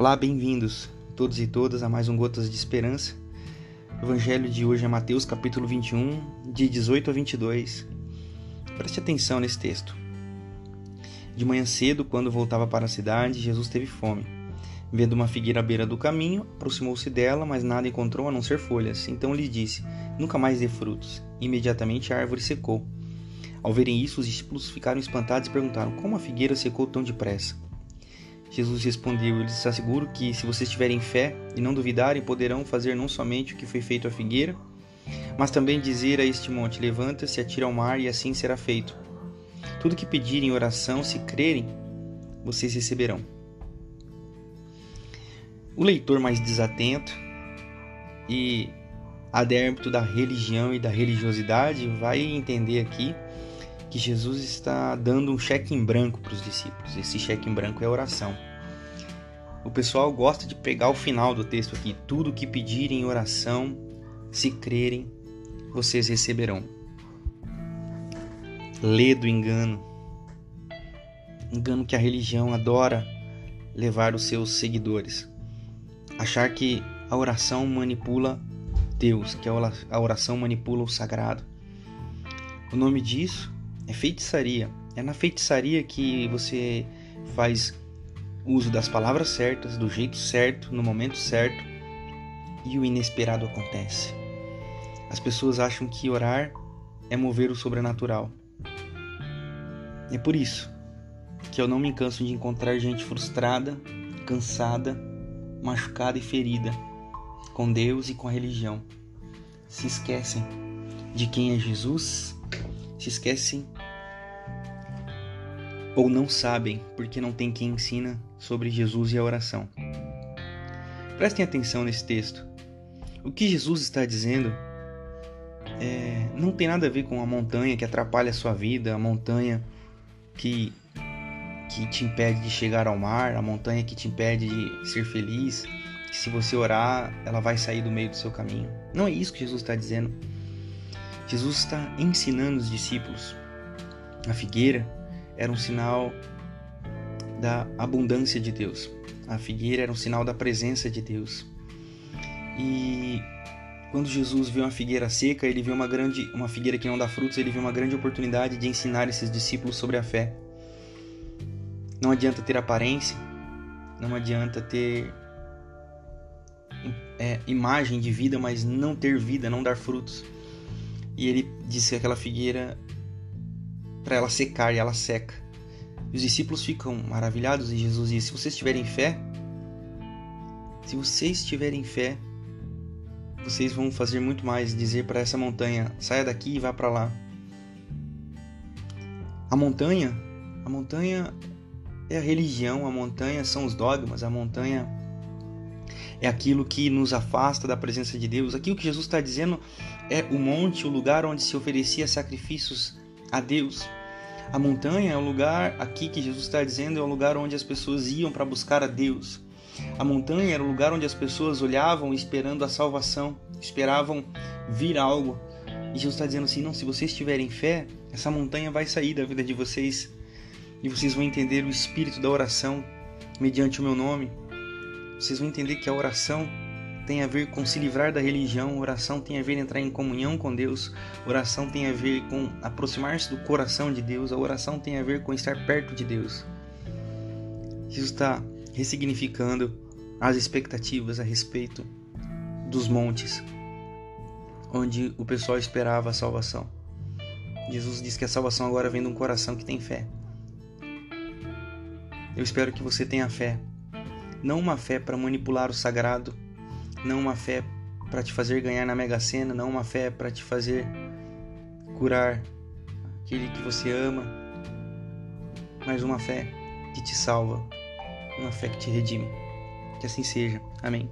Olá, bem-vindos todos e todas a mais um Gotas de Esperança. O evangelho de hoje é Mateus capítulo 21, de 18 a 22. Preste atenção nesse texto. De manhã cedo, quando voltava para a cidade, Jesus teve fome. Vendo uma figueira à beira do caminho, aproximou-se dela, mas nada encontrou a não ser folhas. Então lhe disse: Nunca mais dê frutos. Imediatamente a árvore secou. Ao verem isso, os discípulos ficaram espantados e perguntaram: Como a figueira secou tão depressa? Jesus respondeu: Eu lhes asseguro que, se vocês tiverem fé e não duvidarem, poderão fazer não somente o que foi feito à figueira, mas também dizer a este monte: Levanta-se, atira ao mar, e assim será feito. Tudo que pedirem em oração, se crerem, vocês receberão. O leitor mais desatento e adérito da religião e da religiosidade vai entender aqui que Jesus está dando um cheque em branco para os discípulos. Esse cheque em branco é oração. O pessoal gosta de pegar o final do texto aqui: tudo que pedirem em oração, se crerem, vocês receberão. Lê do engano. Engano que a religião adora levar os seus seguidores. Achar que a oração manipula Deus, que a oração manipula o sagrado. O nome disso é feitiçaria. É na feitiçaria que você faz uso das palavras certas, do jeito certo, no momento certo e o inesperado acontece. As pessoas acham que orar é mover o sobrenatural. É por isso que eu não me canso de encontrar gente frustrada, cansada, machucada e ferida com Deus e com a religião. Se esquecem de quem é Jesus, se esquecem ou não sabem porque não tem quem ensina sobre Jesus e a oração. Prestem atenção nesse texto. O que Jesus está dizendo é, não tem nada a ver com a montanha que atrapalha a sua vida, a montanha que, que te impede de chegar ao mar, a montanha que te impede de ser feliz, que se você orar, ela vai sair do meio do seu caminho. Não é isso que Jesus está dizendo. Jesus está ensinando os discípulos. A figueira era um sinal da abundância de Deus. A figueira era um sinal da presença de Deus. E quando Jesus viu uma figueira seca, ele viu uma grande, uma figueira que não dá frutos, ele viu uma grande oportunidade de ensinar esses discípulos sobre a fé. Não adianta ter aparência, não adianta ter é, imagem de vida, mas não ter vida, não dar frutos. E ele disse que aquela figueira para ela secar e ela seca. E os discípulos ficam maravilhados e Jesus diz: Se vocês tiverem fé, se vocês tiverem fé, vocês vão fazer muito mais. Dizer para essa montanha: saia daqui e vá para lá. A montanha, a montanha é a religião, a montanha são os dogmas, a montanha é aquilo que nos afasta da presença de Deus. Aqui o que Jesus está dizendo é o monte, o lugar onde se oferecia sacrifícios a Deus. A montanha é o lugar aqui que Jesus está dizendo é o lugar onde as pessoas iam para buscar a Deus. A montanha era o lugar onde as pessoas olhavam esperando a salvação, esperavam vir algo. E Jesus está dizendo assim: não, se vocês tiverem fé, essa montanha vai sair da vida de vocês e vocês vão entender o espírito da oração mediante o meu nome. Vocês vão entender que a oração tem a ver com se livrar da religião, oração tem a ver entrar em comunhão com Deus, oração tem a ver com aproximar-se do coração de Deus, a oração tem a ver com estar perto de Deus. Jesus está ressignificando as expectativas a respeito dos montes, onde o pessoal esperava a salvação. Jesus diz que a salvação agora vem de um coração que tem fé. Eu espero que você tenha fé, não uma fé para manipular o sagrado, não uma fé para te fazer ganhar na Mega Sena, não uma fé para te fazer curar aquele que você ama, mas uma fé que te salva, uma fé que te redime. Que assim seja. Amém.